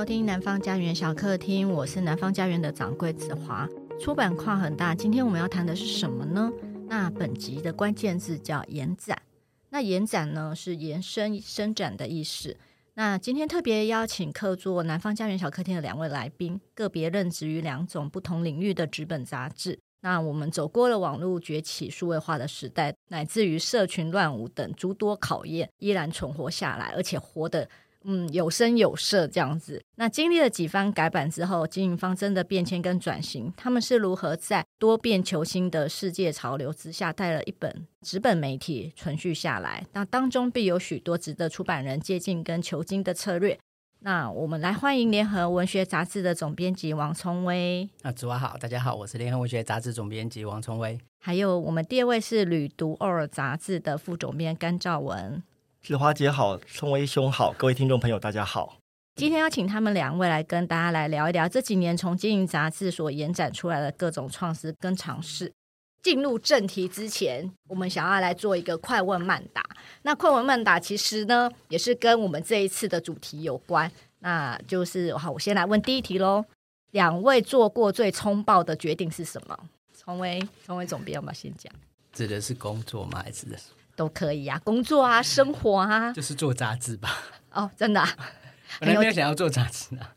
收听南方家园小客厅，我是南方家园的掌柜子华。出版跨很大，今天我们要谈的是什么呢？那本集的关键字叫延展。那延展呢，是延伸、伸展的意思。那今天特别邀请客座南方家园小客厅的两位来宾，个别任职于两种不同领域的纸本杂志。那我们走过了网络崛起、数位化的时代，乃至于社群乱舞等诸多考验，依然存活下来，而且活得。嗯，有声有色这样子。那经历了几番改版之后，经营方针的变迁跟转型，他们是如何在多变求新的世界潮流之下，带了一本纸本媒体存续下来？那当中必有许多值得出版人借鉴跟求精的策略。那我们来欢迎联合文学杂志的总编辑王聪威。啊，主播好，大家好，我是联合文学杂志总编辑王聪威。还有我们第二位是旅读偶尔杂志的副总编甘兆文。子华姐好，聪威兄好，各位听众朋友大家好。今天要请他们两位来跟大家来聊一聊这几年从经营杂志所延展出来的各种创思跟尝试。进入正题之前，我们想要来做一个快问慢答。那快问慢答其实呢，也是跟我们这一次的主题有关。那就是好，我先来问第一题喽。两位做过最冲爆的决定是什么？聪威，聪威总编，要不要先讲？指的是工作吗？还是？都可以啊，工作啊，生活啊，就是做杂志吧。哦，真的、啊，我没有想要做杂志啊。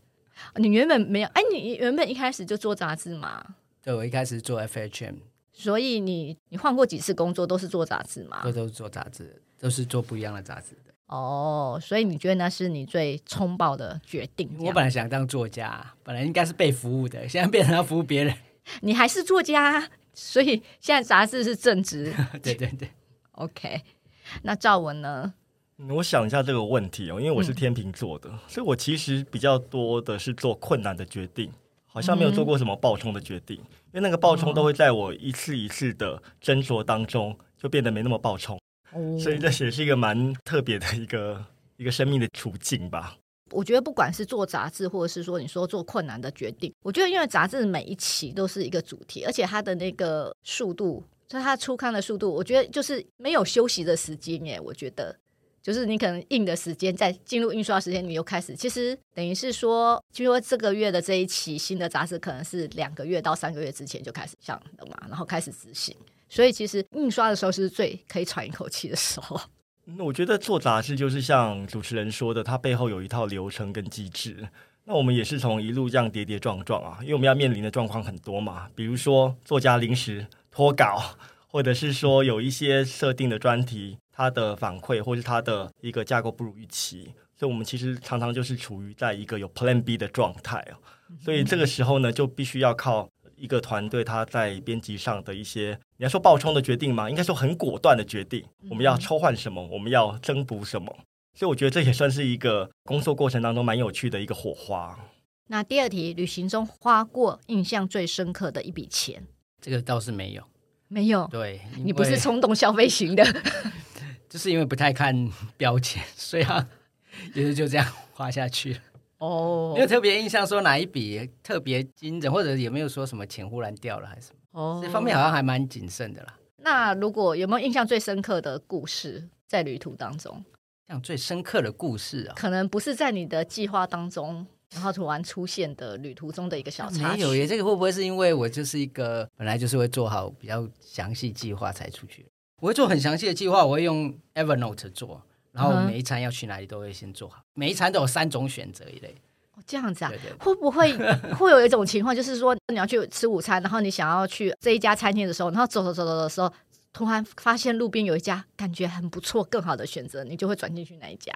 你原本没有？哎，你原本一开始就做杂志嘛？对，我一开始做 FHM。所以你你换过几次工作，都是做杂志嘛？都都是做杂志，都是做不一样的杂志的。哦，所以你觉得那是你最冲爆的决定？我本来想当作家，本来应该是被服务的，现在变成要服务别人。你还是作家，所以现在杂志是正职。对 对对。OK，那赵文呢？我想一下这个问题哦，因为我是天秤座的，嗯、所以我其实比较多的是做困难的决定，好像没有做过什么暴冲的决定，嗯、因为那个暴冲都会在我一次一次的斟酌当中就变得没那么暴冲，哦、所以这也是一个蛮特别的一个 一个生命的处境吧。我觉得不管是做杂志，或者是说你说做困难的决定，我觉得因为杂志每一期都是一个主题，而且它的那个速度。所以它出刊的速度，我觉得就是没有休息的时间耶。我觉得，就是你可能印的时间，在进入印刷时间，你又开始。其实等于是说，就说这个月的这一期新的杂志，可能是两个月到三个月之前就开始想的嘛，然后开始执行。所以其实印刷的时候是最可以喘一口气的时候。那 我觉得做杂志就是像主持人说的，它背后有一套流程跟机制。那我们也是从一路这样跌跌撞撞啊，因为我们要面临的状况很多嘛，比如说作家临时。脱稿，或者是说有一些设定的专题，它的反馈或是它的一个架构不如预期，所以我们其实常常就是处于在一个有 Plan B 的状态。所以这个时候呢，就必须要靠一个团队，他在编辑上的一些，你要说爆冲的决定吗？应该说很果断的决定。我们要抽换什么？我们要增补什么？所以我觉得这也算是一个工作过程当中蛮有趣的一个火花。那第二题，旅行中花过印象最深刻的一笔钱。这个倒是没有，没有。对，你不是冲动消费型的，就是因为不太看标签，所以啊，也是就这样花下去了。哦，没有特别印象说哪一笔特别精准，或者有没有说什么钱忽然掉了还是什么？哦，这方面好像还蛮谨慎的啦。那如果有没有印象最深刻的故事在旅途当中？像最深刻的故事啊，可能不是在你的计划当中。然后突然出现的旅途中的一个小插曲，没有耶。这个会不会是因为我就是一个本来就是会做好比较详细计划才出去？我会做很详细的计划，我会用 Evernote 做，然后每一餐要去哪里都会先做好，每一餐都有三种选择一类。哦，这样子啊？对对对，会不会会有一种情况，就是说你要去吃午餐，然后你想要去这一家餐厅的时候，然后走走走走的时候，突然发现路边有一家感觉很不错、更好的选择，你就会转进去那一家。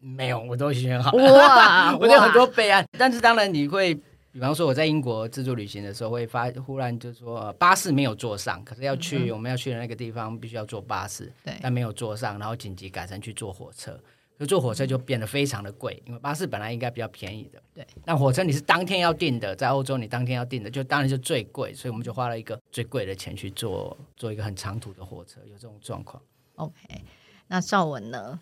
没有，我都选好了。哇，我有很多备案。但是当然你会，比方说我在英国自助旅行的时候，会发忽然就说巴士没有坐上，可是要去我们要去的那个地方，必须要坐巴士，对，但没有坐上，然后紧急改成去坐火车。就坐火车就变得非常的贵，因为巴士本来应该比较便宜的。对，但火车你是当天要订的，在欧洲你当天要订的，就当然就最贵，所以我们就花了一个最贵的钱去坐坐一个很长途的火车，有这种状况。OK，那兆文呢？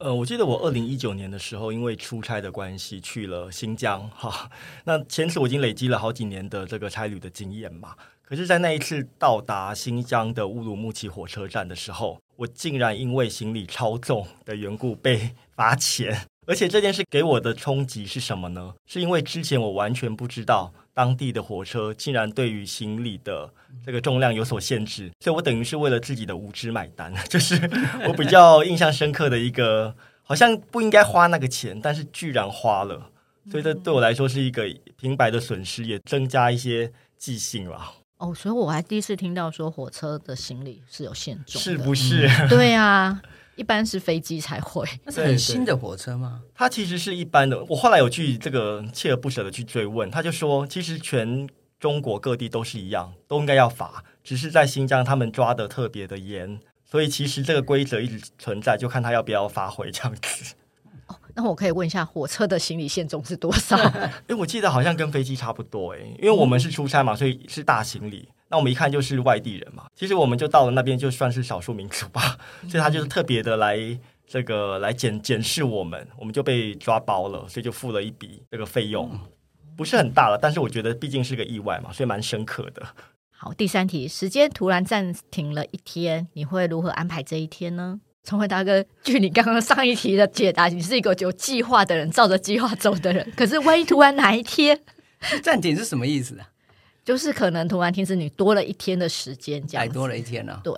呃，我记得我二零一九年的时候，因为出差的关系去了新疆，哈。那前次我已经累积了好几年的这个差旅的经验嘛。可是，在那一次到达新疆的乌鲁木齐火车站的时候，我竟然因为行李超重的缘故被罚钱。而且这件事给我的冲击是什么呢？是因为之前我完全不知道当地的火车竟然对于行李的这个重量有所限制，所以我等于是为了自己的无知买单。就是我比较印象深刻的一个，好像不应该花那个钱，但是居然花了，所以这对我来说是一个平白的损失，也增加一些记性了。哦，所以我还第一次听到说火车的行李是有限重，是不是？嗯、对啊，一般是飞机才会。那是很新的火车吗？它其实是一般的。我后来有去这个锲而不舍的去追问，他就说，其实全中国各地都是一样，都应该要罚，只是在新疆他们抓的特别的严，所以其实这个规则一直存在，就看他要不要发挥这样子。那我可以问一下，火车的行李限重是多少？哎，我记得好像跟飞机差不多哎，因为我们是出差嘛，所以是大行李。那我们一看就是外地人嘛，其实我们就到了那边就算是少数民族吧，所以他就是特别的来这个来检检视我们，我们就被抓包了，所以就付了一笔这个费用，不是很大了，但是我觉得毕竟是个意外嘛，所以蛮深刻的。好，第三题，时间突然暂停了一天，你会如何安排这一天呢？聪辉大哥，据你刚刚上一题的解答，你是一个有计划的人，照着计划走的人。可是万一突然哪一天 暂停是什么意思啊？就是可能突然停止，你多了一天的时间，这样。还多了一天呢、啊？对，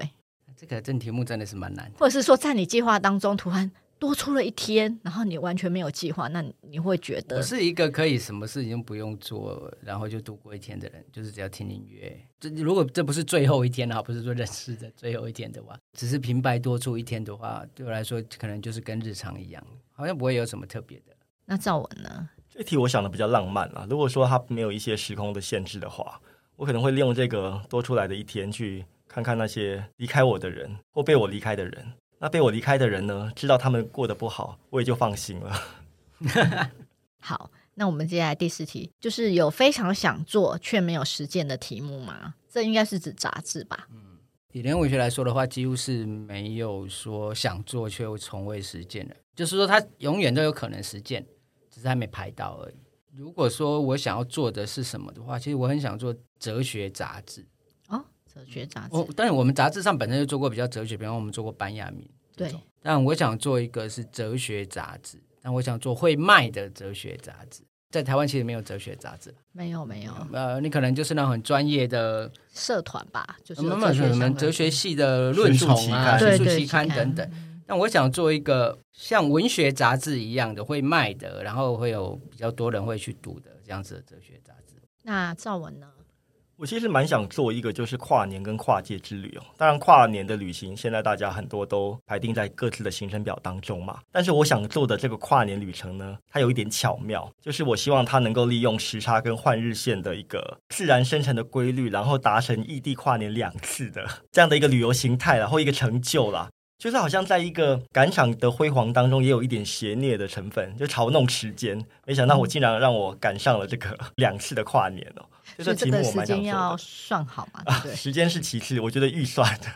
这个这题目真的是蛮难的。或者是说，在你计划当中突然。多出了一天，然后你完全没有计划，那你会觉得我是一个可以什么事情不用做，然后就度过一天的人，就是只要听音乐。这如果这不是最后一天哈，不是说认识的最后一天的话，只是平白多出一天的话，对我来说可能就是跟日常一样，好像不会有什么特别的。那赵文呢？这题我想的比较浪漫了。如果说他没有一些时空的限制的话，我可能会利用这个多出来的一天去看看那些离开我的人或被我离开的人。那被我离开的人呢？知道他们过得不好，我也就放心了。好，那我们接下来第四题，就是有非常想做却没有实践的题目吗？这应该是指杂志吧？嗯，以人文学来说的话，几乎是没有说想做却又从未实践的，就是说它永远都有可能实践，只是还没排到而已。如果说我想要做的是什么的话，其实我很想做哲学杂志。哲学杂志，哦，但是我们杂志上本身就做过比较哲学，比方我们做过班亚明，对。但我想做一个是哲学杂志，但我想做会卖的哲学杂志。在台湾其实没有哲学杂志，没有没有。呃，你可能就是那种很专业的社团吧，就是什么什么哲学系的论丛啊、学术期刊等等。但我想做一个像文学杂志一样的会卖的，然后会有比较多人会去读的这样子的哲学杂志。那赵文呢？我其实蛮想做一个，就是跨年跟跨界之旅哦。当然，跨年的旅行现在大家很多都排定在各自的行程表当中嘛。但是我想做的这个跨年旅程呢，它有一点巧妙，就是我希望它能够利用时差跟换日线的一个自然生成的规律，然后达成异地跨年两次的这样的一个旅游形态，然后一个成就啦。就是好像在一个赶场的辉煌当中，也有一点邪孽的成分，就嘲弄时间。没想到我竟然让我赶上了这个 两次的跨年哦！就这题目我蛮想做的。时间要算好嘛？对，啊，时间是其次，我觉得预算的。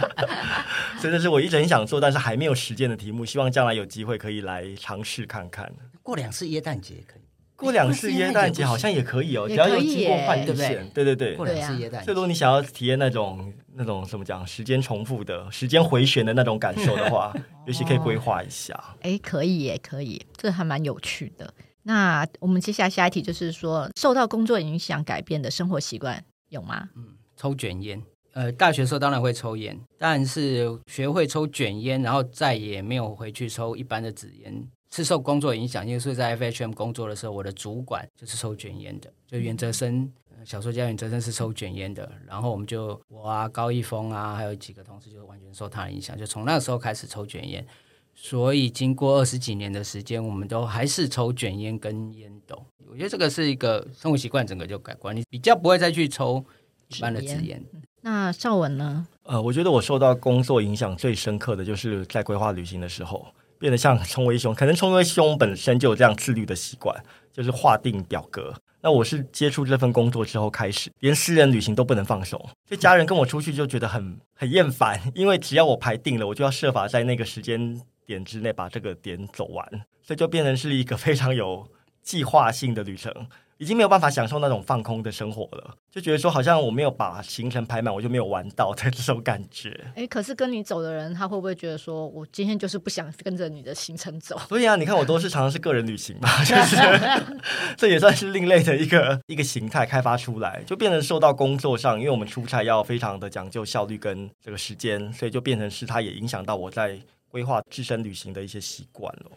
所以这是我一直很想做，但是还没有实践的题目，希望将来有机会可以来尝试看看。过两次耶诞节可以。过两次耶诞节好像也可以哦，只要有经过换日线，对对对，过两次耶诞节。所以如果你想要体验那种那种怎么讲，时间重复的时间回旋的那种感受的话，也许可以规划一下。哎，可以耶，可以，这还蛮有趣的。那我们接下来下一题就是说，受到工作影响改变的生活习惯有吗？嗯，抽卷烟。呃，大学时候当然会抽烟，但是学会抽卷烟，然后再也没有回去抽一般的纸烟。是受工作影响，因为是在 FHM 工作的时候，我的主管就是抽卷烟的，就袁哲生，小说家袁哲生是抽卷烟的。然后我们就我啊，高一峰啊，还有几个同事就完全受他的影响，就从那个时候开始抽卷烟。所以经过二十几年的时间，我们都还是抽卷烟跟烟斗。我觉得这个是一个生活习惯，整个就改观，你比较不会再去抽一般的纸烟。那邵文呢？呃，我觉得我受到工作影响最深刻的就是在规划旅行的时候。变得像聪辉兄，可能聪辉兄本身就有这样自律的习惯，就是划定表格。那我是接触这份工作之后开始，连私人旅行都不能放手，所以家人跟我出去就觉得很 很厌烦，因为只要我排定了，我就要设法在那个时间点之内把这个点走完，所以就变成是一个非常有计划性的旅程。已经没有办法享受那种放空的生活了，就觉得说好像我没有把行程排满，我就没有玩到的这种感觉。哎，可是跟你走的人，他会不会觉得说我今天就是不想跟着你的行程走？所以啊，你看我都是常常是个人旅行嘛，就是这也算是另类的一个一个形态开发出来，就变成受到工作上，因为我们出差要非常的讲究效率跟这个时间，所以就变成是它也影响到我在规划自身旅行的一些习惯了。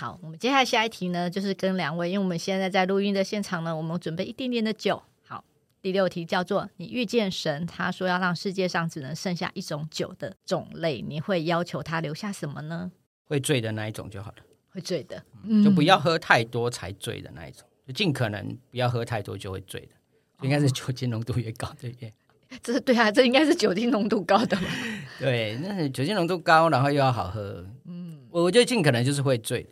好，我们接下来下一题呢，就是跟两位，因为我们现在在录音的现场呢，我们准备一点点的酒。好，第六题叫做你遇见神，他说要让世界上只能剩下一种酒的种类，你会要求他留下什么呢？会醉的那一种就好了。会醉的，嗯，就不要喝太多才醉的那一种，就尽可能不要喝太多就会醉的，应该是酒精浓度越高对越。这是对啊，这应该是酒精浓度高的嘛。对，那酒精浓度高，然后又要好喝。嗯，我我觉得尽可能就是会醉的。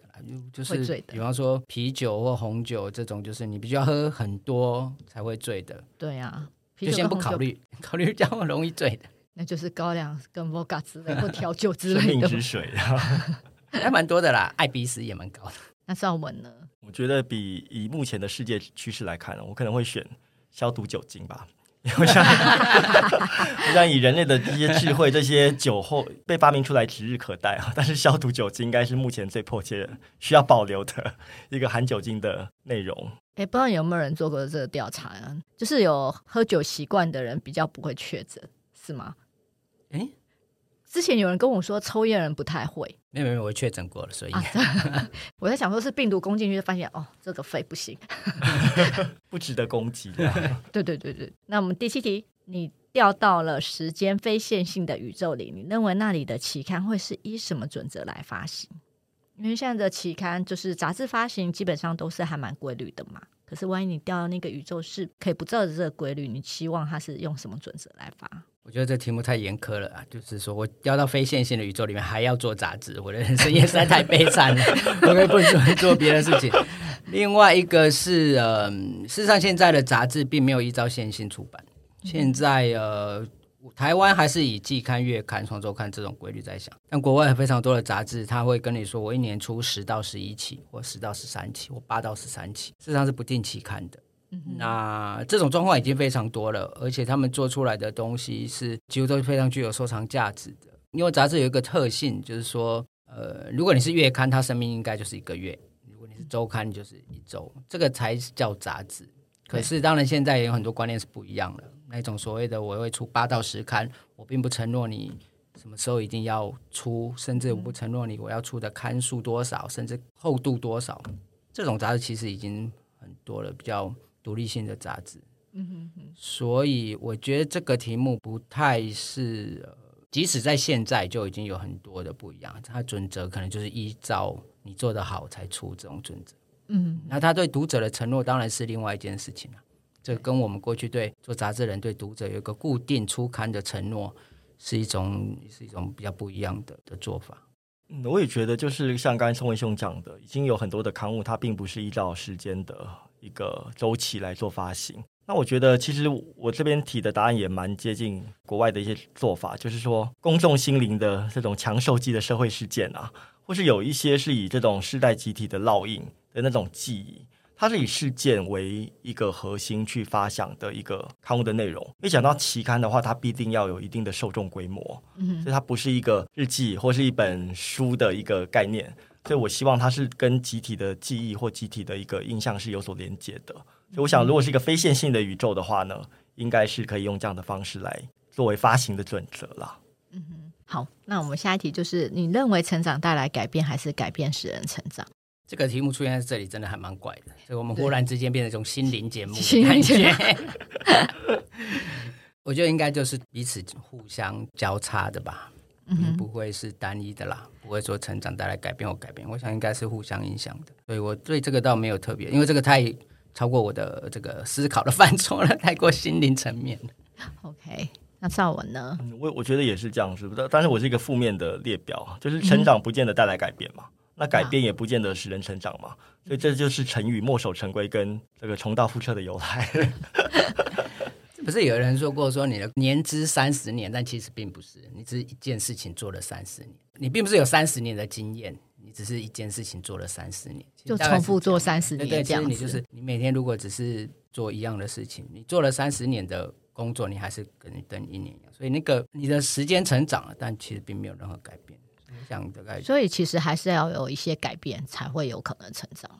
就是，比方说啤酒或红酒这种，就是你必须要喝很多才会醉的。对呀，就先不考虑，考虑这样容易醉的，那就是高粱跟伏卡之类 或调酒之类的。生命之水啊，还蛮多的啦，艾比斯也蛮高的。那赵文呢？我觉得比以目前的世界趋势来看，我可能会选消毒酒精吧。我想，我想以人类的这些智慧，这些酒后被发明出来指日可待啊！但是消毒酒精应该是目前最迫切需要保留的一个含酒精的内容。哎，不知道有没有人做过这个调查啊？就是有喝酒习惯的人比较不会确诊，是吗？哎。之前有人跟我说，抽烟人不太会。没有没有，我确诊过了，所以、啊、我在想说，是病毒攻进去，发现哦，这个肺不行，不值得攻击。对对对对，那我们第七题，你掉到了时间非线性的宇宙里，你认为那里的期刊会是以什么准则来发行？因为现在的期刊就是杂志发行，基本上都是还蛮规律的嘛。可是万一你掉到那个宇宙是可以不照着这个规律，你期望它是用什么准则来发？我觉得这题目太严苛了啊！就是说我掉到非线性的宇宙里面，还要做杂志，我的人生也实在太悲惨了。我可以不能做别的事情。另外一个是，呃，事实上现在的杂志并没有依照线性出版。现在，呃，台湾还是以季刊、月刊、双周刊这种规律在想。但国外有非常多的杂志，他会跟你说，我一年出十到十一期，或十到十三期，或八到十三期，事实上是不定期刊的。那这种状况已经非常多了，而且他们做出来的东西是几乎都是非常具有收藏价值的。因为杂志有一个特性，就是说，呃，如果你是月刊，它生命应该就是一个月；如果你是周刊，就是一周，这个才叫杂志。可是，当然现在也有很多观念是不一样的。那种所谓的我会出八到十刊，我并不承诺你什么时候一定要出，甚至我不承诺你我要出的刊数多少，甚至厚度多少。这种杂志其实已经很多了，比较。独立性的杂志，嗯哼哼，所以我觉得这个题目不太是，即使在现在就已经有很多的不一样，它准则可能就是依照你做得好才出这种准则，嗯，那他对读者的承诺当然是另外一件事情了，这跟我们过去对做杂志人对读者有一个固定出刊的承诺是一种是一种比较不一样的的做法。嗯，我也觉得就是像刚才宋文兄讲的，已经有很多的刊物，它并不是依照时间的。一个周期来做发行，那我觉得其实我这边提的答案也蛮接近国外的一些做法，就是说公众心灵的这种强受记的社会事件啊，或是有一些是以这种世代集体的烙印的那种记忆，它是以事件为一个核心去发想的一个刊物的内容。一讲到期刊的话，它必定要有一定的受众规模，嗯，所以它不是一个日记或是一本书的一个概念。所以，我希望它是跟集体的记忆或集体的一个印象是有所连接的。所以，我想，如果是一个非线性的宇宙的话呢，应该是可以用这样的方式来作为发行的准则啦。嗯哼，好，那我们下一题就是：你认为成长带来改变，还是改变使人成长？这个题目出现在这里，真的还蛮怪的。所以我们忽然之间变成一种心灵节目的感觉。我觉得应该就是彼此互相交叉的吧。嗯，不会是单一的啦，不会说成长带来改变或改变，我想应该是互相影响的。所以我对这个倒没有特别，因为这个太超过我的这个思考的范畴了，太过心灵层面了。OK，那赵文呢？我我觉得也是这样，是不是？但是我是一个负面的列表，就是成长不见得带来改变嘛，嗯、那改变也不见得使人成长嘛，所以这就是成语“墨守成规”跟这个重蹈覆辙的由来。不是有人说过，说你的年资三十年，但其实并不是，你只是一件事情做了三十年，你并不是有三十年的经验，你只是一件事情做了三十年，就重复做三十年。对，这样你就是你每天如果只是做一样的事情，你做了三十年的工作，你还是跟你等一年一样。所以那个你的时间成长了，但其实并没有任何改变。这样的改变，所以其实还是要有一些改变，才会有可能成长。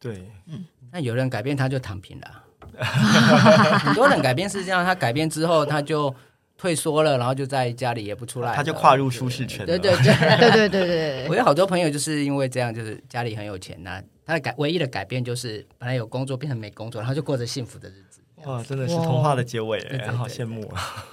对，嗯，那有人改变他就躺平了，很多人改变是这样，他改变之后他就。退缩了，然后就在家里也不出来，他就跨入舒适圈。对对对对对对对。我有好多朋友就是因为这样，就是家里很有钱呐、啊，他的改唯一的改变就是本来有工作变成没工作，然后就过着幸福的日子。哇，真的是童话的结尾，好羡慕啊！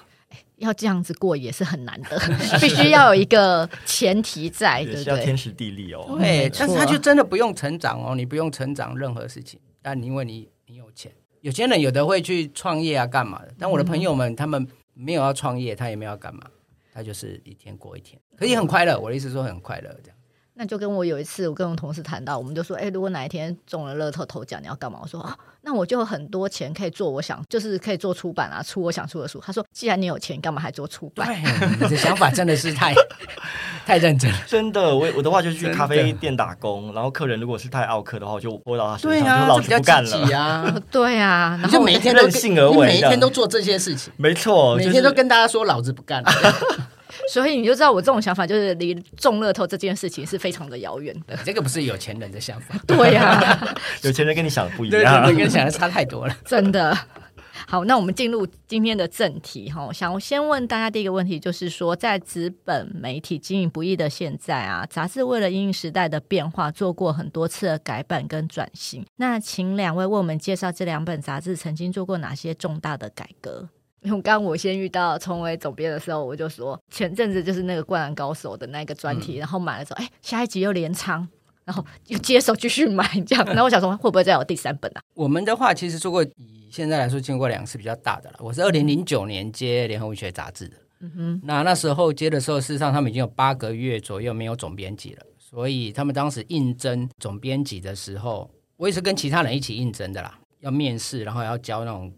要这样子过也是很难的，必须要有一个前提在，对对？要天时地利哦。对，但是他就真的不用成长哦，你不用成长任何事情，但因为你你有钱，有些人有的会去创业啊，干嘛的？但我的朋友们他们。没有要创业，他也没有要干嘛，他就是一天过一天，可以很快乐。我的意思说很快乐这样。那就跟我有一次，我跟我同事谈到，我们就说，哎，如果哪一天中了乐透头奖，你要干嘛？我说啊，那我就有很多钱可以做我想，就是可以做出版啊，出我想出的书。他说，既然你有钱，干嘛还做出版？你的想法真的是太太认真了。真的，我我的话就是去咖啡店打工，然后客人如果是太奥客的话，我就拨到他身上，啊、就老子不干了。啊，对啊，然后每一天都任性而为，每一天都做这些事情，没错，每天都跟大家说老子不干了。所以你就知道我这种想法，就是离中乐透这件事情是非常的遥远的。这个不是有钱人的想法，对呀、啊，有钱人跟你想的不一样，跟你想的差太多了，真的。好，那我们进入今天的正题哈。想先问大家第一个问题，就是说，在纸本媒体经营不易的现在啊，杂志为了因应时代的变化，做过很多次的改版跟转型。那请两位为我们介绍这两本杂志曾经做过哪些重大的改革？因 为刚我先遇到聪威总编的时候，我就说前阵子就是那个《灌篮高手》的那个专题，嗯、然后买了之后，哎，下一集又连仓，然后又接手继续买这样。然后我想说，会不会再有第三本啊？我们的话其实做过，以现在来说，经过两次比较大的了。我是二零零九年接《联合文学》杂志的，嗯哼，那那时候接的时候，事实上他们已经有八个月左右没有总编辑了，所以他们当时应征总编辑的时候，我也是跟其他人一起应征的啦，要面试，然后要交那种。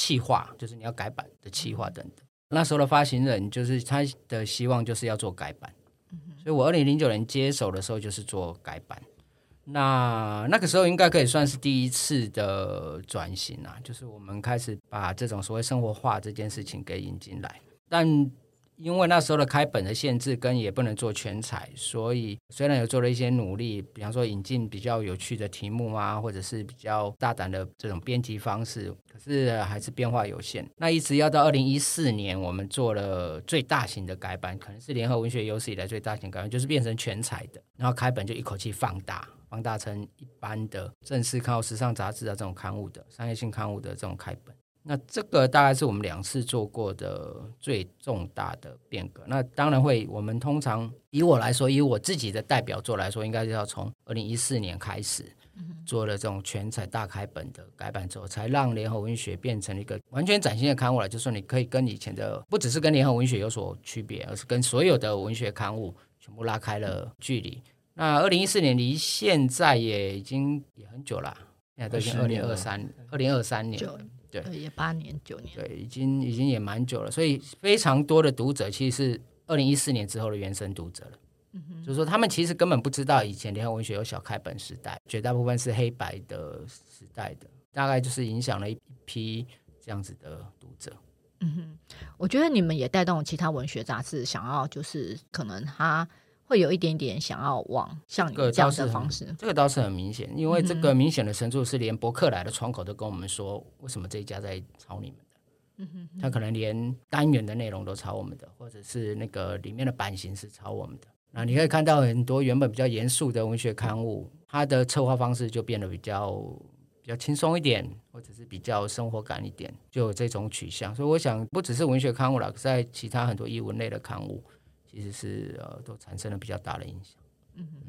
企划就是你要改版的企划等等，那时候的发行人就是他的希望就是要做改版，所以我二零零九年接手的时候就是做改版，那那个时候应该可以算是第一次的转型啊，就是我们开始把这种所谓生活化这件事情给引进来，但。因为那时候的开本的限制跟也不能做全彩，所以虽然有做了一些努力，比方说引进比较有趣的题目啊，或者是比较大胆的这种编辑方式，可是还是变化有限。那一直要到二零一四年，我们做了最大型的改版，可能是联合文学有史以来最大型改版，就是变成全彩的，然后开本就一口气放大，放大成一般的正式靠时尚杂志啊这种刊物的商业性刊物的这种开本。那这个大概是我们两次做过的最重大的变革。那当然会，我们通常以我来说，以我自己的代表作来说，应该是要从二零一四年开始做了这种全彩大开本的改版之后，才让联合文学变成一个完全崭新的刊物了。就是说，你可以跟以前的不只是跟联合文学有所区别，而是跟所有的文学刊物全部拉开了距离。那二零一四年离现在也已经也很久了，现在都已经二零二三二零二三年。对，也八年九年，对，已经已经也蛮久了，所以非常多的读者其实是二零一四年之后的原生读者了。嗯哼，就是说他们其实根本不知道以前联合文学有小开本时代，绝大部分是黑白的时代的，大概就是影响了一批这样子的读者。嗯哼，我觉得你们也带动其他文学杂志想要，就是可能他。会有一点点想要往像你这样的方式，这个倒是很明显，因为这个明显的程度是连博客来的窗口都跟我们说，为什么这一家在抄你们的？嗯哼，他可能连单元的内容都抄我们的，或者是那个里面的版型是抄我们的。那你可以看到很多原本比较严肃的文学刊物，它的策划方式就变得比较比较轻松一点，或者是比较生活感一点，就有这种取向。所以我想，不只是文学刊物了，在其他很多译文类的刊物。其实是呃，都产生了比较大的影响。嗯嗯，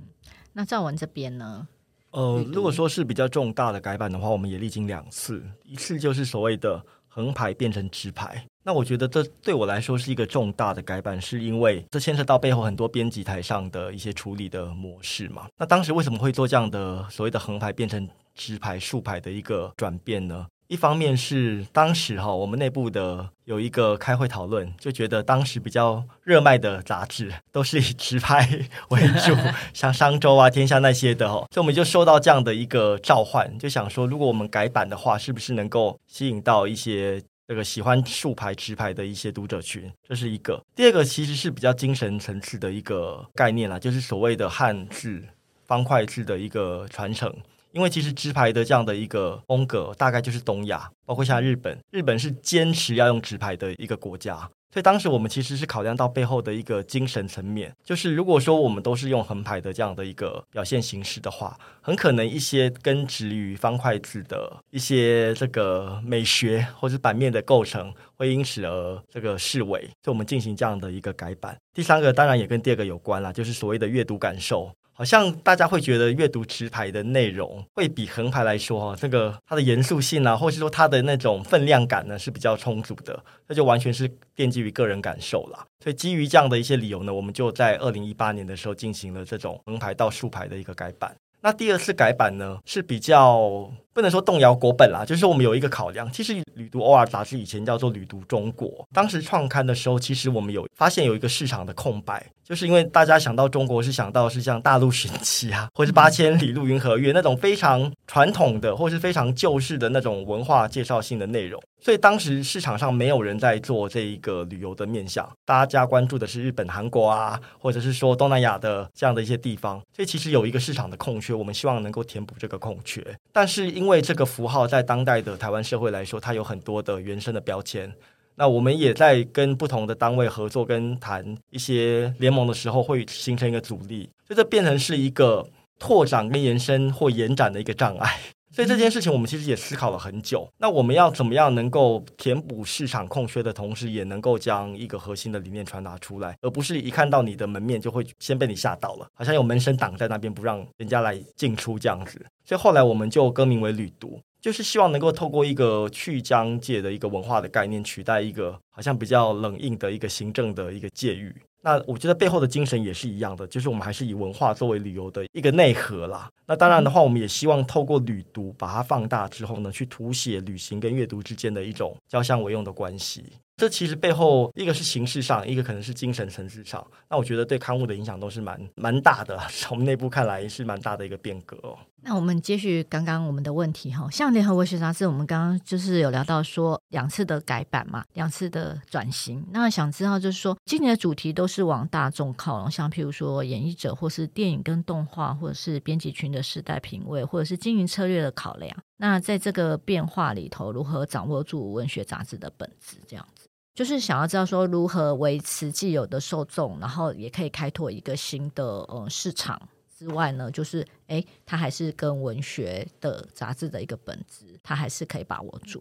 那赵文这边呢？呃，如果说是比较重大的改版的话，我们也历经两次，一次就是所谓的横排变成直排。那我觉得这对我来说是一个重大的改版，是因为这牵涉到背后很多编辑台上的一些处理的模式嘛。那当时为什么会做这样的所谓的横排变成直排竖排的一个转变呢？一方面是当时哈，我们内部的有一个开会讨论，就觉得当时比较热卖的杂志都是以直拍为主，像商周啊、天下那些的哈，所以我们就受到这样的一个召唤，就想说，如果我们改版的话，是不是能够吸引到一些这个喜欢竖排直排的一些读者群？这是一个。第二个其实是比较精神层次的一个概念啦，就是所谓的汉字方块字的一个传承。因为其实直牌的这样的一个风格，大概就是东亚，包括像日本，日本是坚持要用直牌的一个国家，所以当时我们其实是考量到背后的一个精神层面，就是如果说我们都是用横排的这样的一个表现形式的话，很可能一些根植于方块字的一些这个美学或者版面的构成，会因此而这个式微，所以我们进行这样的一个改版。第三个当然也跟第二个有关啦，就是所谓的阅读感受。好像大家会觉得阅读直排的内容会比横排来说哈，这个它的严肃性啊，或是说它的那种分量感呢是比较充足的，那就完全是奠基于个人感受啦。所以基于这样的一些理由呢，我们就在二零一八年的时候进行了这种横排到竖排的一个改版。那第二次改版呢是比较。不能说动摇国本啦，就是我们有一个考量。其实《旅读 OR》杂志以前叫做《旅读中国》，当时创刊的时候，其实我们有发现有一个市场的空白，就是因为大家想到中国是想到是像大陆寻奇啊，或是八千里路云和月那种非常传统的或是非常旧式的那种文化介绍性的内容，所以当时市场上没有人在做这一个旅游的面向，大家关注的是日本、韩国啊，或者是说东南亚的这样的一些地方，所以其实有一个市场的空缺，我们希望能够填补这个空缺，但是因为这个符号在当代的台湾社会来说，它有很多的原生的标签。那我们也在跟不同的单位合作，跟谈一些联盟的时候，会形成一个阻力，所以这变成是一个拓展跟延伸或延展的一个障碍。所以这件事情，我们其实也思考了很久。那我们要怎么样能够填补市场空缺的同时，也能够将一个核心的理念传达出来，而不是一看到你的门面就会先被你吓到了，好像有门神挡在那边不让人家来进出这样子。所以后来我们就更名为旅读，就是希望能够透过一个去疆界的一个文化的概念，取代一个好像比较冷硬的一个行政的一个界域。那我觉得背后的精神也是一样的，就是我们还是以文化作为旅游的一个内核啦。那当然的话，我们也希望透过旅读把它放大之后呢，去凸显旅行跟阅读之间的一种交相为用的关系。这其实背后一个是形式上，一个可能是精神层次上。那我觉得对刊物的影响都是蛮蛮大的，从内部看来是蛮大的一个变革哦。那我们接续刚刚我们的问题哈，像联合文学杂志，我们刚刚就是有聊到说两次的改版嘛，两次的转型。那想知道就是说，今年的主题都是往大众靠拢，像譬如说演绎者，或是电影跟动画，或者是编辑群的时代品味，或者是经营策略的考量。那在这个变化里头，如何掌握住文学杂志的本质？这样子。就是想要知道说如何维持既有的受众，然后也可以开拓一个新的呃市场之外呢，就是哎，它还是跟文学的杂志的一个本质，它还是可以把握住。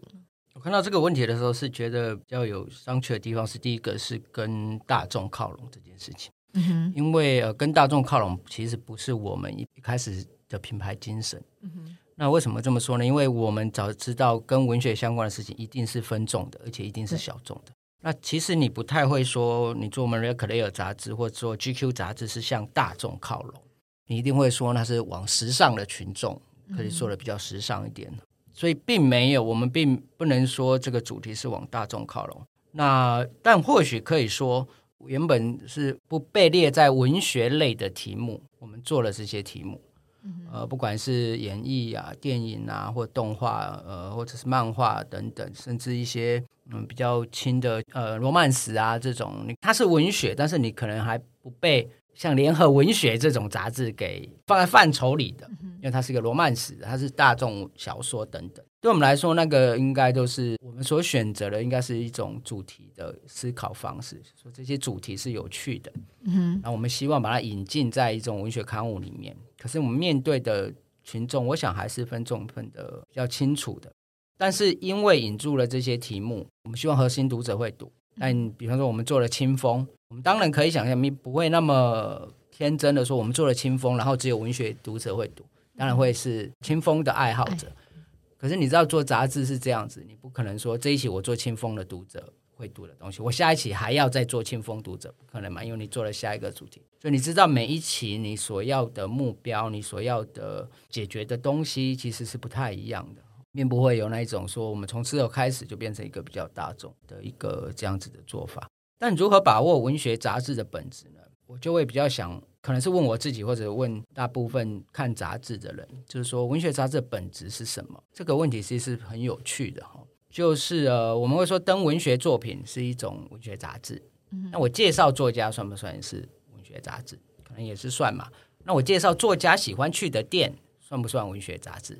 我看到这个问题的时候，是觉得比较有商榷的地方是第一个是跟大众靠拢这件事情，嗯哼，因为呃跟大众靠拢其实不是我们一开始的品牌精神，嗯哼，那为什么这么说呢？因为我们早知道跟文学相关的事情一定是分众的，而且一定是小众的。那其实你不太会说，你做 Marie Claire 杂志或者做 GQ 杂志是向大众靠拢，你一定会说那是往时尚的群众，可以做的比较时尚一点。嗯、所以并没有，我们并不能说这个主题是往大众靠拢。那但或许可以说，原本是不被列在文学类的题目，我们做了这些题目。呃，不管是演绎啊、电影啊，或动画，呃，或者是漫画等等，甚至一些嗯比较轻的呃罗曼史啊这种，它是文学，但是你可能还不被像联合文学这种杂志给放在范畴里的，因为它是一个罗曼史，它是大众小说等等。对我们来说，那个应该都是我们所选择的，应该是一种主题的思考方式。说这些主题是有趣的，嗯哼，然后我们希望把它引进在一种文学刊物里面。可是我们面对的群众，我想还是分众分的比较清楚的。但是因为引入了这些题目，我们希望核心读者会读。但比方说，我们做了清风，我们当然可以想象，你不会那么天真的说，我们做了清风，然后只有文学读者会读，当然会是清风的爱好者。可是你知道做杂志是这样子，你不可能说这一期我做清风的读者会读的东西，我下一期还要再做清风读者，不可能嘛？因为你做了下一个主题，所以你知道每一期你所要的目标，你所要的解决的东西其实是不太一样的。并不会有那一种说我们从吃肉开始就变成一个比较大众的一个这样子的做法。但如何把握文学杂志的本质呢？我就会比较想，可能是问我自己，或者问大部分看杂志的人，就是说文学杂志的本质是什么？这个问题其实是很有趣的哈。就是呃，我们会说登文学作品是一种文学杂志，那我介绍作家算不算是文学杂志？可能也是算嘛。那我介绍作家喜欢去的店，算不算文学杂志？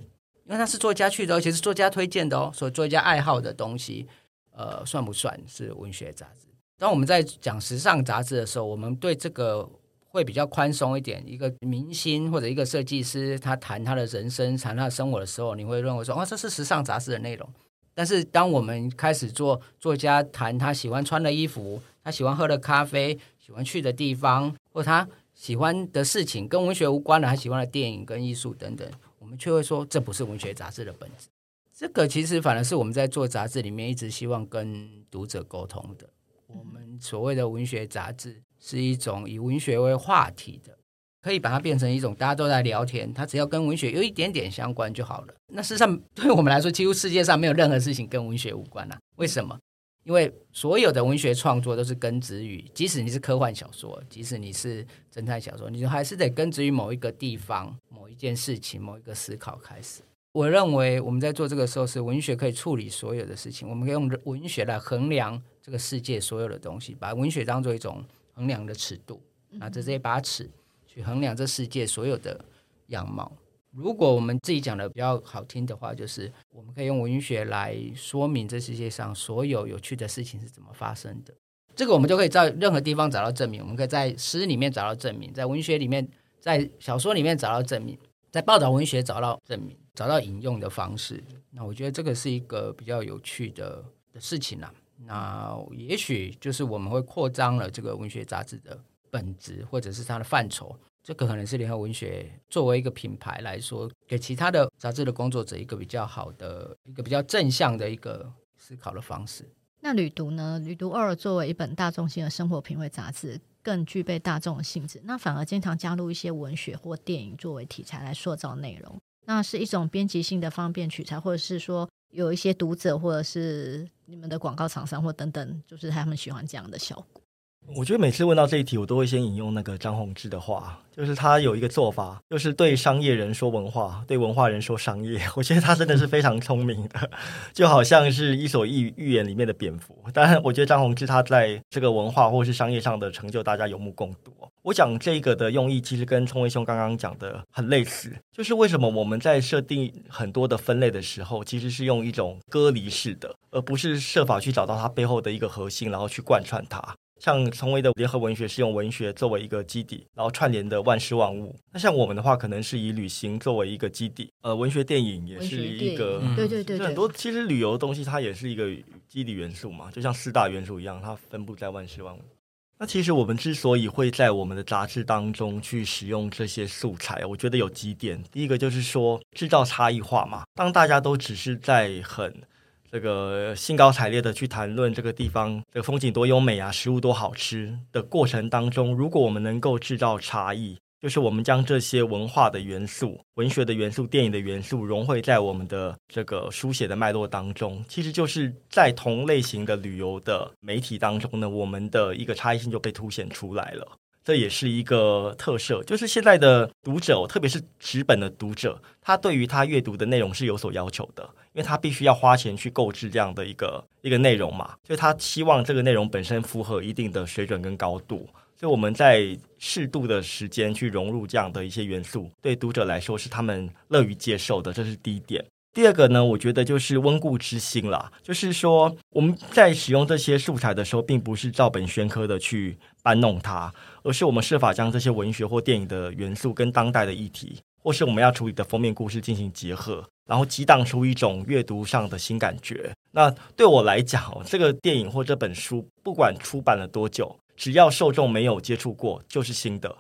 因为他是作家去的，而且是作家推荐的哦，所以作家爱好的东西，呃，算不算是文学杂志？当我们在讲时尚杂志的时候，我们对这个会比较宽松一点。一个明星或者一个设计师，他谈他的人生、谈他的生活的时候，你会认为说，哦，这是时尚杂志的内容。但是，当我们开始做作家谈他喜欢穿的衣服、他喜欢喝的咖啡、喜欢去的地方，或他喜欢的事情跟文学无关的，他喜欢的电影跟艺术等等，我们却会说，这不是文学杂志的本质。这个其实反而是我们在做杂志里面一直希望跟读者沟通的。我们所谓的文学杂志是一种以文学为话题的，可以把它变成一种大家都在聊天，它只要跟文学有一点点相关就好了。那事实上 对我们来说，几乎世界上没有任何事情跟文学无关啊。为什么？因为所有的文学创作都是根植于，即使你是科幻小说，即使你是侦探小说，你还是得根植于某一个地方、某一件事情、某一个思考开始。我认为我们在做这个时候，是文学可以处理所有的事情。我们可以用文学来衡量这个世界所有的东西，把文学当做一种衡量的尺度，拿着这一把尺去衡量这世界所有的样貌。如果我们自己讲的比较好听的话，就是我们可以用文学来说明这世界上所有有趣的事情是怎么发生的。这个我们就可以在任何地方找到证明。我们可以在诗里面找到证明，在文学里面，在小说里面找到证明。在报道文学找到证明，找到引用的方式，那我觉得这个是一个比较有趣的的事情啦。那也许就是我们会扩张了这个文学杂志的本质，或者是它的范畴。这个可能是联合文学作为一个品牌来说，给其他的杂志的工作者一个比较好的、一个比较正向的一个思考的方式。那旅读呢？旅读二作为一本大众性的生活品味杂志。更具备大众的性质，那反而经常加入一些文学或电影作为题材来塑造内容，那是一种编辑性的方便取材，或者是说有一些读者或者是你们的广告厂商或等等，就是他们喜欢这样的效果。我觉得每次问到这一题，我都会先引用那个张宏志的话，就是他有一个做法，就是对商业人说文化，对文化人说商业。我觉得他真的是非常聪明的，就好像是伊索寓寓言里面的蝙蝠。当然，我觉得张宏志他在这个文化或是商业上的成就，大家有目共睹。我讲这个的用意，其实跟冲威兄刚刚讲的很类似，就是为什么我们在设定很多的分类的时候，其实是用一种割离式的，而不是设法去找到它背后的一个核心，然后去贯穿它。像聪威的联合文学是用文学作为一个基底，然后串联的万事万物。那像我们的话，可能是以旅行作为一个基底，呃，文学电影也是一个，对对对，很多其实旅游的东西它也是一个基底元素嘛，就像四大元素一样，它分布在万事万物。那其实我们之所以会在我们的杂志当中去使用这些素材，我觉得有几点。第一个就是说制造差异化嘛，当大家都只是在很。这个兴高采烈的去谈论这个地方的风景多优美啊，食物多好吃的过程当中，如果我们能够制造差异，就是我们将这些文化的元素、文学的元素、电影的元素融汇在我们的这个书写的脉络当中，其实就是在同类型的旅游的媒体当中呢，我们的一个差异性就被凸显出来了。这也是一个特色，就是现在的读者，特别是纸本的读者，他对于他阅读的内容是有所要求的，因为他必须要花钱去购置这样的一个一个内容嘛，所以他希望这个内容本身符合一定的水准跟高度，所以我们在适度的时间去融入这样的一些元素，对读者来说是他们乐于接受的，这是第一点。第二个呢，我觉得就是温故知新啦，就是说我们在使用这些素材的时候，并不是照本宣科的去搬弄它，而是我们设法将这些文学或电影的元素跟当代的议题，或是我们要处理的封面故事进行结合，然后激荡出一种阅读上的新感觉。那对我来讲，这个电影或这本书，不管出版了多久，只要受众没有接触过，就是新的。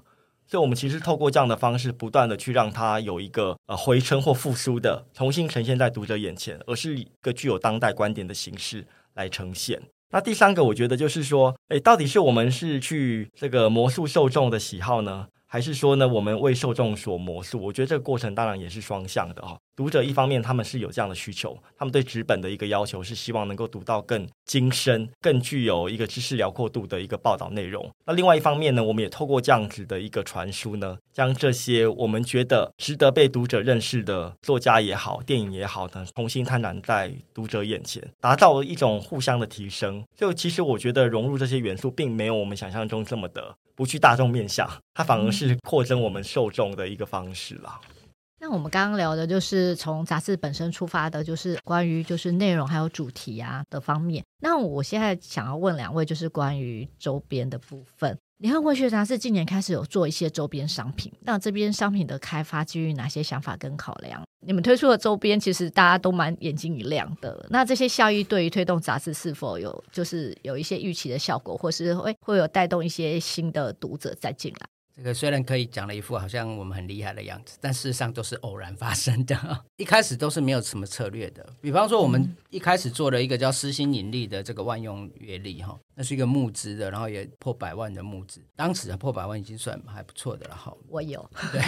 所以，我们其实透过这样的方式，不断的去让它有一个呃回春或复苏的重新呈现在读者眼前，而是一个具有当代观点的形式来呈现。那第三个，我觉得就是说，诶，到底是我们是去这个魔术受众的喜好呢，还是说呢，我们为受众所魔术？我觉得这个过程当然也是双向的哈。读者一方面他们是有这样的需求，他们对纸本的一个要求是希望能够读到更精深、更具有一个知识辽阔度的一个报道内容。那另外一方面呢，我们也透过这样子的一个传输呢，将这些我们觉得值得被读者认识的作家也好、电影也好呢，重新摊展在读者眼前，达到一种互相的提升。就其实我觉得融入这些元素，并没有我们想象中这么的不去大众面向，它反而是扩增我们受众的一个方式啦。那我们刚刚聊的就是从杂志本身出发的，就是关于就是内容还有主题啊的方面。那我现在想要问两位，就是关于周边的部分。联合文学杂志近年开始有做一些周边商品，那这边商品的开发基于哪些想法跟考量？你们推出的周边其实大家都蛮眼睛一亮的。那这些效益对于推动杂志是否有就是有一些预期的效果，或是会会有带动一些新的读者再进来？这个虽然可以讲了一副好像我们很厉害的样子，但事实上都是偶然发生的。一开始都是没有什么策略的。比方说，我们一开始做了一个叫“私心引力”的这个万用月历，哈，那是一个募资的，然后也破百万的募资。当时破百万已经算还不错的了，哈。我有，对。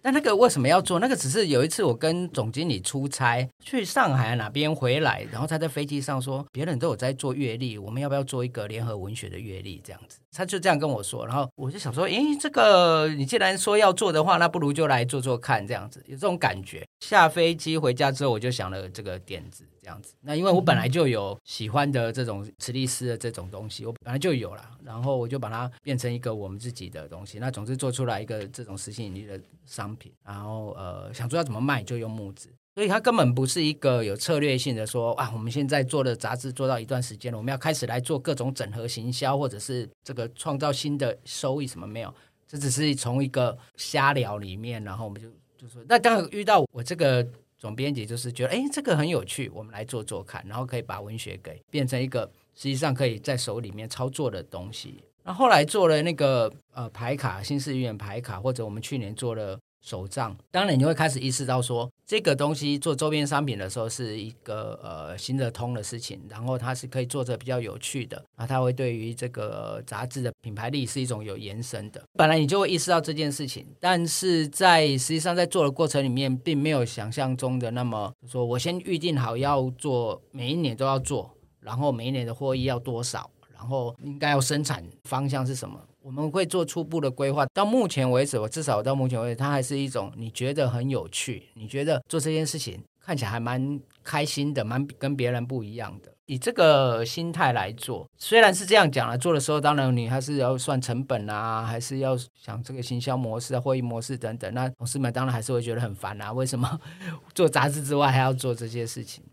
但那个为什么要做？那个只是有一次我跟总经理出差去上海哪边回来，然后他在飞机上说，别人都有在做月历，我们要不要做一个联合文学的月历这样子？他就这样跟我说，然后我就想说，诶，这个你既然说要做的话，那不如就来做做看，这样子有这种感觉。下飞机回家之后，我就想了这个点子，这样子。那因为我本来就有喜欢的这种磁力丝的这种东西，我本来就有了，然后我就把它变成一个我们自己的东西。那总之做出来一个这种实心引力的商品，然后呃，想说要怎么卖就用木质。所以它根本不是一个有策略性的说啊，我们现在做的杂志做到一段时间了，我们要开始来做各种整合行销，或者是这个创造新的收益什么没有？这只是从一个瞎聊里面，然后我们就就说，那当然遇到我这个总编辑，就是觉得哎，这个很有趣，我们来做做看，然后可以把文学给变成一个实际上可以在手里面操作的东西。那后来做了那个呃牌卡，新式寓言牌卡，或者我们去年做了。手账，当然你会开始意识到说，这个东西做周边商品的时候是一个呃行得通的事情，然后它是可以做着比较有趣的，然后它会对于这个杂志的品牌力是一种有延伸的。本来你就会意识到这件事情，但是在实际上在做的过程里面，并没有想象中的那么说，我先预定好要做，每一年都要做，然后每一年的获益要多少，然后应该要生产方向是什么。我们会做初步的规划，到目前为止，我至少到目前为止，它还是一种你觉得很有趣，你觉得做这件事情看起来还蛮开心的，蛮跟别人不一样的。以这个心态来做，虽然是这样讲了，做的时候当然你还是要算成本啊，还是要想这个行销模式啊、会议模式等等。那同事们当然还是会觉得很烦啊，为什么 做杂志之外还要做这些事情？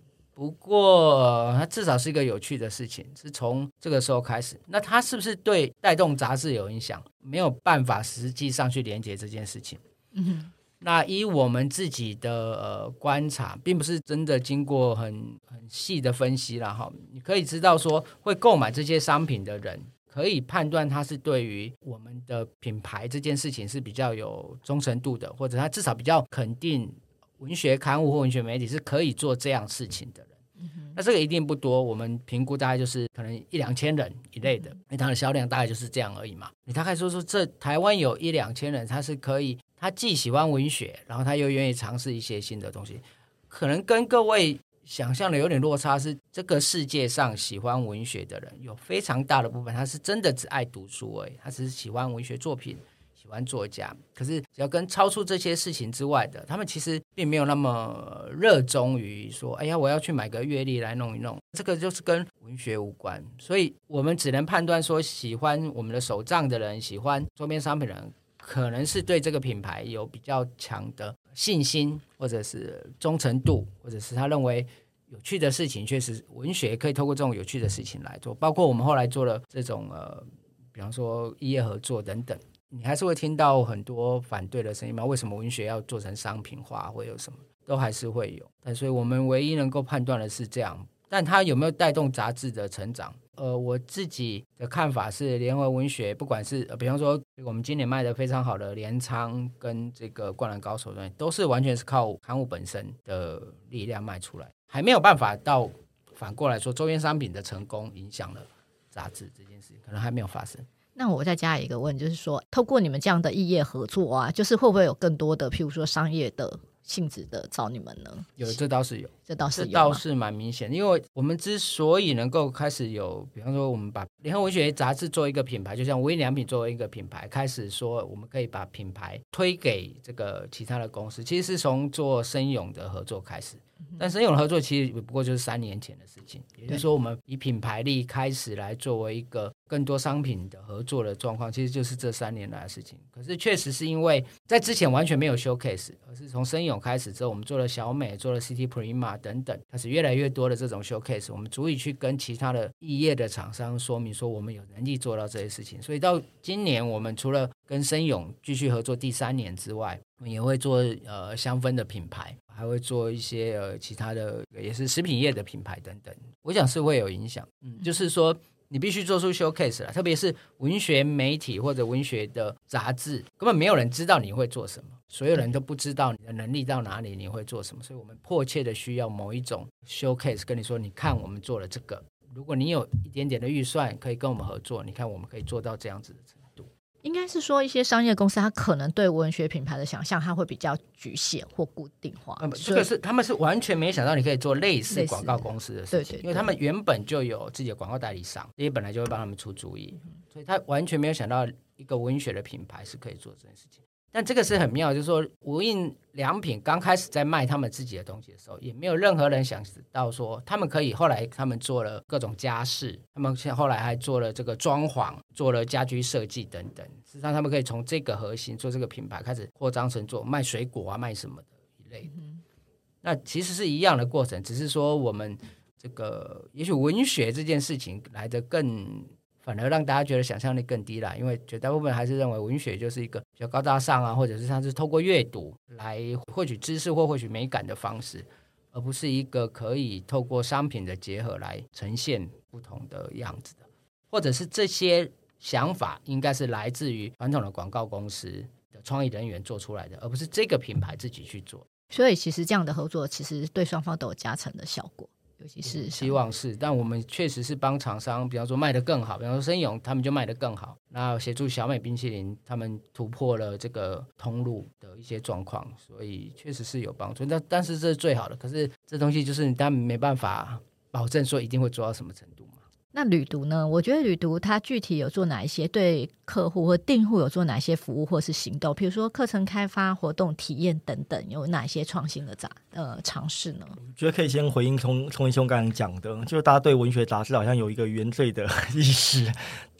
不过，它至少是一个有趣的事情，是从这个时候开始。那它是不是对带动杂志有影响？没有办法实际上去连接这件事情。嗯。那以我们自己的呃观察，并不是真的经过很很细的分析了哈。你可以知道说，会购买这些商品的人，可以判断他是对于我们的品牌这件事情是比较有忠诚度的，或者他至少比较肯定文学刊物或文学媒体是可以做这样事情的。那这个一定不多，我们评估大概就是可能一两千人一类的，因为它的销量大概就是这样而已嘛。你大概说说，这台湾有一两千人，他是可以，他既喜欢文学，然后他又愿意尝试一些新的东西，可能跟各位想象的有点落差。是这个世界上喜欢文学的人，有非常大的部分，他是真的只爱读书而已，他只是喜欢文学作品。玩作家，可是只要跟超出这些事情之外的，他们其实并没有那么热衷于说，哎呀，我要去买个月历来弄一弄，这个就是跟文学无关。所以我们只能判断说，喜欢我们的手账的人，喜欢周边商品的人，可能是对这个品牌有比较强的信心，或者是忠诚度，或者是他认为有趣的事情，确实文学可以透过这种有趣的事情来做。包括我们后来做了这种呃，比方说一业合作等等。你还是会听到很多反对的声音吗？为什么文学要做成商品化？会有什么？都还是会有。但所以我们唯一能够判断的是这样。但它有没有带动杂志的成长？呃，我自己的看法是，联合文学不管是、呃、比方说我们今年卖的非常好的镰仓跟这个灌篮高手的，都是完全是靠刊物本身的力量卖出来，还没有办法到反过来说周边商品的成功影响了杂志这件事，可能还没有发生。那我再加一个问，就是说，透过你们这样的异业合作啊，就是会不会有更多的，譬如说商业的性质的找你们呢？有，这倒是有，这倒是有，倒是蛮明显。因为我们之所以能够开始有，比方说我们把联合文学杂志做一个品牌，就像无印良品作为一个品牌，开始说我们可以把品牌推给这个其他的公司，其实是从做声咏的合作开始。但声咏的合作其实不过就是三年前的事情，也就是说，我们以品牌力开始来作为一个更多商品的合作的状况，其实就是这三年来的事情。可是确实是因为在之前完全没有 showcase，而是从声咏开始之后，我们做了小美，做了 City Prima 等等，开始越来越多的这种 showcase，我们足以去跟其他的异业的厂商说明说，我们有能力做到这些事情。所以到今年，我们除了跟森永继续合作第三年之外，我们也会做呃香氛的品牌。还会做一些呃其他的，也是食品业的品牌等等，我想是会有影响。嗯，就是说你必须做出 showcase 了，特别是文学媒体或者文学的杂志，根本没有人知道你会做什么，所有人都不知道你的能力到哪里，你会做什么，所以我们迫切的需要某一种 showcase，跟你说，你看我们做了这个，如果你有一点点的预算，可以跟我们合作，你看我们可以做到这样子的。应该是说，一些商业公司，它可能对文学品牌的想象，它会比较局限或固定化。嗯，这个是他们是完全没想到你可以做类似广告公司的事情，对对对，因为他们原本就有自己的广告代理商，这些本来就会帮他们出主意，所以他完全没有想到一个文学的品牌是可以做这件事情。但这个是很妙，就是说无印良品刚开始在卖他们自己的东西的时候，也没有任何人想到说他们可以后来他们做了各种家饰，他们现后来还做了这个装潢，做了家居设计等等。实际上他们可以从这个核心做这个品牌开始扩张成做卖水果啊、卖什么的一类的。那其实是一样的过程，只是说我们这个也许文学这件事情来的更。反而让大家觉得想象力更低了，因为绝大部分还是认为文学就是一个比较高大上啊，或者是它是透过阅读来获取知识或获取美感的方式，而不是一个可以透过商品的结合来呈现不同的样子的，或者是这些想法应该是来自于传统的广告公司的创意人员做出来的，而不是这个品牌自己去做。所以，其实这样的合作其实对双方都有加成的效果。尤其是希望是，但我们确实是帮厂商，比方说卖得更好，比方说森永他们就卖得更好，那协助小美冰淇淋他们突破了这个通路的一些状况，所以确实是有帮助。但但是这是最好的，可是这东西就是你但没办法保证说一定会做到什么程度。那旅读呢？我觉得旅读它具体有做哪一些对客户或订户有做哪些服务或是行动？比如说课程开发、活动体验等等，有哪些创新的杂呃尝试呢？我觉得可以先回应从从文兄刚才讲的，就是大家对文学杂志好像有一个原罪的 意识，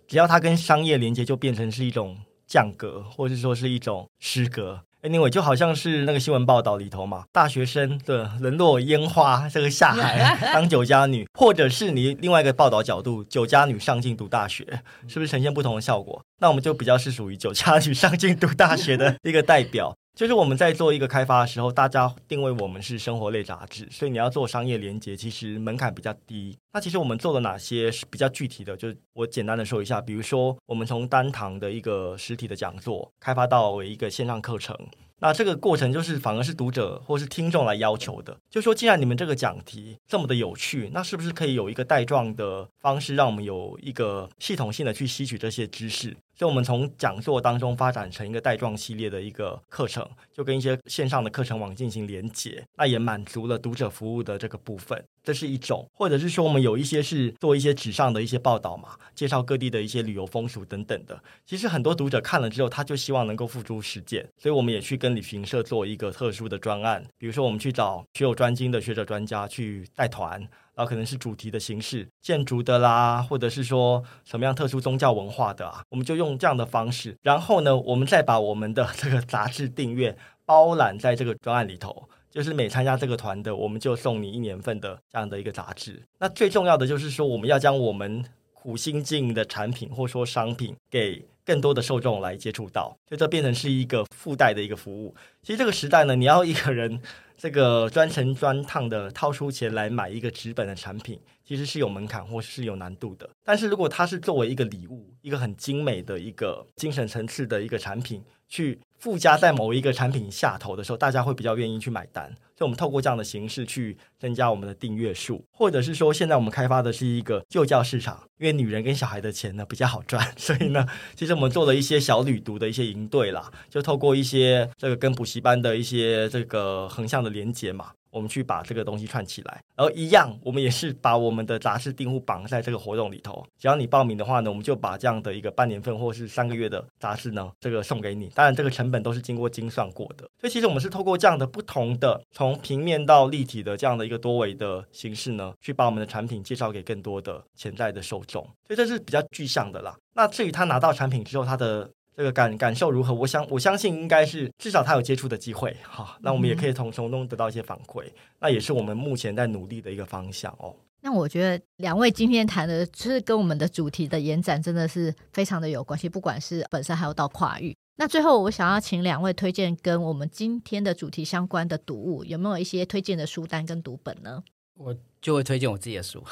只要它跟商业连接，就变成是一种降格，或者说是一种失格。Anyway，就好像是那个新闻报道里头嘛，大学生的沦落烟花，这个下海 当酒家女，或者是你另外一个报道角度，酒家女上进读大学，是不是呈现不同的效果？那我们就比较是属于酒家女上进读大学的一个代表。就是我们在做一个开发的时候，大家定位我们是生活类杂志，所以你要做商业连接，其实门槛比较低。那其实我们做了哪些是比较具体的？就是我简单的说一下，比如说我们从单堂的一个实体的讲座开发到为一个线上课程。那这个过程就是反而是读者或是听众来要求的，就说既然你们这个讲题这么的有趣，那是不是可以有一个带状的方式，让我们有一个系统性的去吸取这些知识？所以我们从讲座当中发展成一个带状系列的一个课程，就跟一些线上的课程网进行连结，那也满足了读者服务的这个部分。这是一种，或者是说我们有一些是做一些纸上的一些报道嘛，介绍各地的一些旅游风俗等等的。其实很多读者看了之后，他就希望能够付诸实践，所以我们也去跟旅行社做一个特殊的专案，比如说我们去找学有专精的学者专家去带团。然后可能是主题的形式，建筑的啦，或者是说什么样特殊宗教文化的啊，我们就用这样的方式。然后呢，我们再把我们的这个杂志订阅包揽在这个专案里头，就是每参加这个团的，我们就送你一年份的这样的一个杂志。那最重要的就是说，我们要将我们苦心经营的产品或说商品给更多的受众来接触到，就这变成是一个附带的一个服务。其实这个时代呢，你要一个人。这个专程专趟的掏出钱来买一个纸本的产品，其实是有门槛或是有难度的。但是如果它是作为一个礼物，一个很精美的一个精神层次的一个产品，去附加在某一个产品下头的时候，大家会比较愿意去买单。所以，我们透过这样的形式去增加我们的订阅数，或者是说现在我们开发的是一个幼教市场，因为女人跟小孩的钱呢比较好赚，所以呢，其实我们做了一些小旅读的一些营队啦，就透过一些这个跟补习班的一些这个横向的连接嘛。我们去把这个东西串起来，然后一样，我们也是把我们的杂志订户绑在这个活动里头。只要你报名的话呢，我们就把这样的一个半年份或是三个月的杂志呢，这个送给你。当然，这个成本都是经过精算过的。所以，其实我们是透过这样的不同的，从平面到立体的这样的一个多维的形式呢，去把我们的产品介绍给更多的潜在的受众。所以，这是比较具象的啦。那至于他拿到产品之后，他的这个感感受如何？我想我相信应该是至少他有接触的机会，好，那我们也可以从从中得到一些反馈，嗯、那也是我们目前在努力的一个方向哦。那我觉得两位今天谈的，就是跟我们的主题的延展，真的是非常的有关系，不管是本身还有到跨域。那最后我想要请两位推荐跟我们今天的主题相关的读物，有没有一些推荐的书单跟读本呢？我就会推荐我自己的书，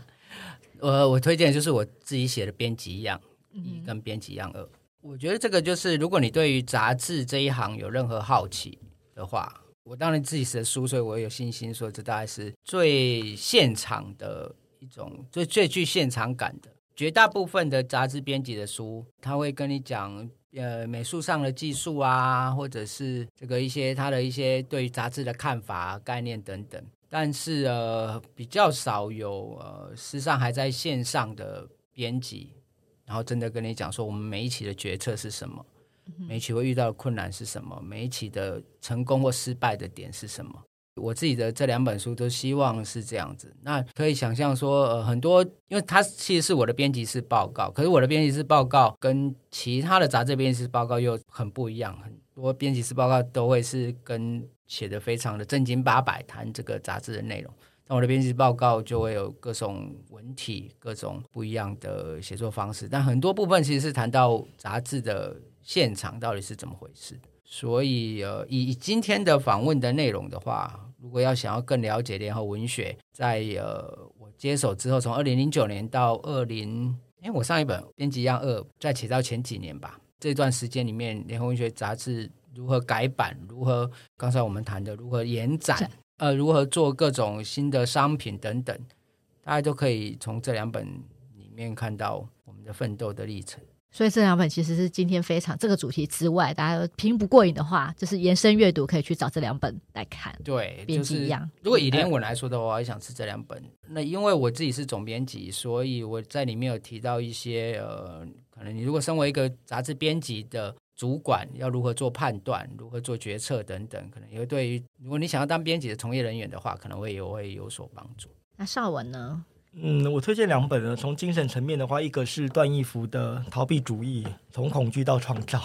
我我推荐就是我自己写的编辑一样一跟编辑一样二。我觉得这个就是，如果你对于杂志这一行有任何好奇的话，我当然自己写的书，所以我有信心说，这大概是最现场的一种，最最具现场感的。绝大部分的杂志编辑的书，他会跟你讲，呃，美术上的技术啊，或者是这个一些他的一些对于杂志的看法、概念等等。但是呃，比较少有呃，时尚还在线上的编辑。然后真的跟你讲说，我们每一期的决策是什么，每一期会遇到的困难是什么，每一期的成功或失败的点是什么。我自己的这两本书都希望是这样子。那可以想象说，呃，很多，因为它其实是我的编辑室报告，可是我的编辑室报告跟其他的杂志编辑室报告又很不一样。很多编辑室报告都会是跟写的非常的正经八百谈这个杂志的内容。那我的编辑报告就会有各种文体、各种不一样的写作方式，但很多部分其实是谈到杂志的现场到底是怎么回事。所以，呃，以今天的访问的内容的话，如果要想要更了解联合文学，在呃我接手之后，从二零零九年到二零，因为我上一本编辑样二，再写到前几年吧，这段时间里面，联合文学杂志如何改版，如何刚才我们谈的如何延展。呃，如何做各种新的商品等等，大家都可以从这两本里面看到我们的奋斗的历程。所以这两本其实是今天非常这个主题之外，大家听不过瘾的话，就是延伸阅读可以去找这两本来看。对，编辑一样。如果以连文来说的话，我也想是这两本。那因为我自己是总编辑，所以我在里面有提到一些呃，可能你如果身为一个杂志编辑的。主管要如何做判断，如何做决策等等，可能也会对于如果你想要当编辑的从业人员的话，可能会有会有所帮助。那邵文呢？嗯，我推荐两本呢。从精神层面的话，一个是段义孚的《逃避主义：从恐惧到创造》，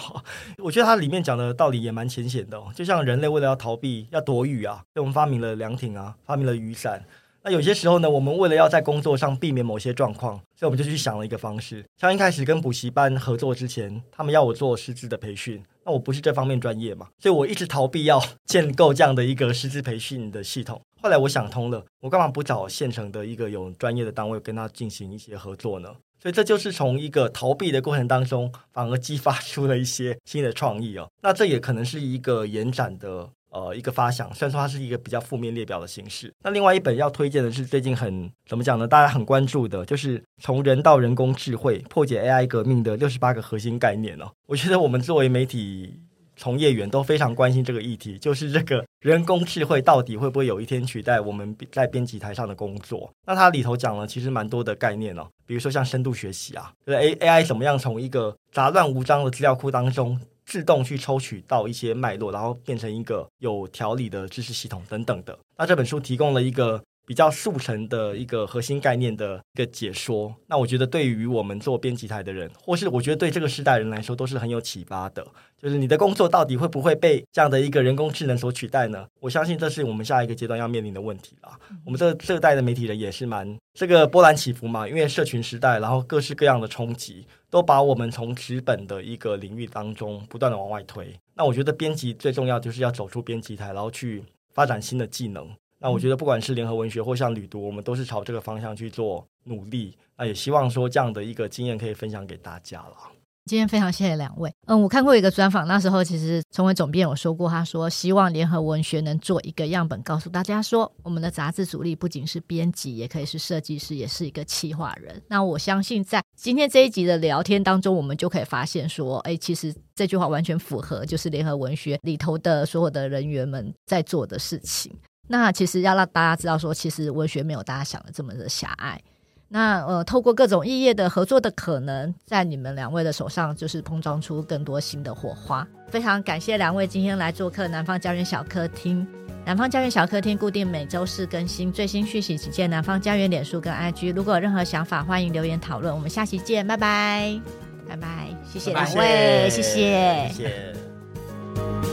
我觉得它里面讲的道理也蛮浅显的哦。就像人类为了要逃避、要躲雨啊，所以我们发明了凉亭啊，发明了雨伞。那有些时候呢，我们为了要在工作上避免某些状况，所以我们就去想了一个方式。像一开始跟补习班合作之前，他们要我做师资的培训，那我不是这方面专业嘛，所以我一直逃避要 建构这样的一个师资培训的系统。后来我想通了，我干嘛不找现成的一个有专业的单位跟他进行一些合作呢？所以这就是从一个逃避的过程当中，反而激发出了一些新的创意哦。那这也可能是一个延展的。呃，一个发想，虽然说它是一个比较负面列表的形式。那另外一本要推荐的是最近很怎么讲呢？大家很关注的，就是从人到人工智慧破解 AI 革命的六十八个核心概念哦。我觉得我们作为媒体从业员都非常关心这个议题，就是这个人工智慧到底会不会有一天取代我们在编辑台上的工作？那它里头讲了其实蛮多的概念哦，比如说像深度学习啊，就是 A AI 怎么样从一个杂乱无章的资料库当中。自动去抽取到一些脉络，然后变成一个有条理的知识系统等等的。那这本书提供了一个比较速成的一个核心概念的一个解说。那我觉得对于我们做编辑台的人，或是我觉得对这个时代人来说，都是很有启发的。就是你的工作到底会不会被这样的一个人工智能所取代呢？我相信这是我们下一个阶段要面临的问题啦。我们这这代的媒体人也是蛮这个波澜起伏嘛，因为社群时代，然后各式各样的冲击。都把我们从纸本的一个领域当中不断的往外推。那我觉得编辑最重要就是要走出编辑台，然后去发展新的技能。那我觉得不管是联合文学或像旅读，我们都是朝这个方向去做努力。那也希望说这样的一个经验可以分享给大家了。今天非常谢谢两位。嗯，我看过一个专访，那时候其实崇文总编有说过，他说希望联合文学能做一个样本，告诉大家说，我们的杂志主力不仅是编辑，也可以是设计师，也是一个企划人。那我相信在今天这一集的聊天当中，我们就可以发现说，哎，其实这句话完全符合，就是联合文学里头的所有的人员们在做的事情。那其实要让大家知道说，其实文学没有大家想的这么的狭隘。那呃，透过各种异业的合作的可能，在你们两位的手上，就是碰撞出更多新的火花。非常感谢两位今天来做客南方家园小客厅。南方家园小客厅固定每周四更新最新讯息，请见南方家园脸书跟 IG。如果有任何想法，欢迎留言讨论。我们下期见，拜拜，拜拜，谢谢两位，谢谢。谢谢谢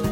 谢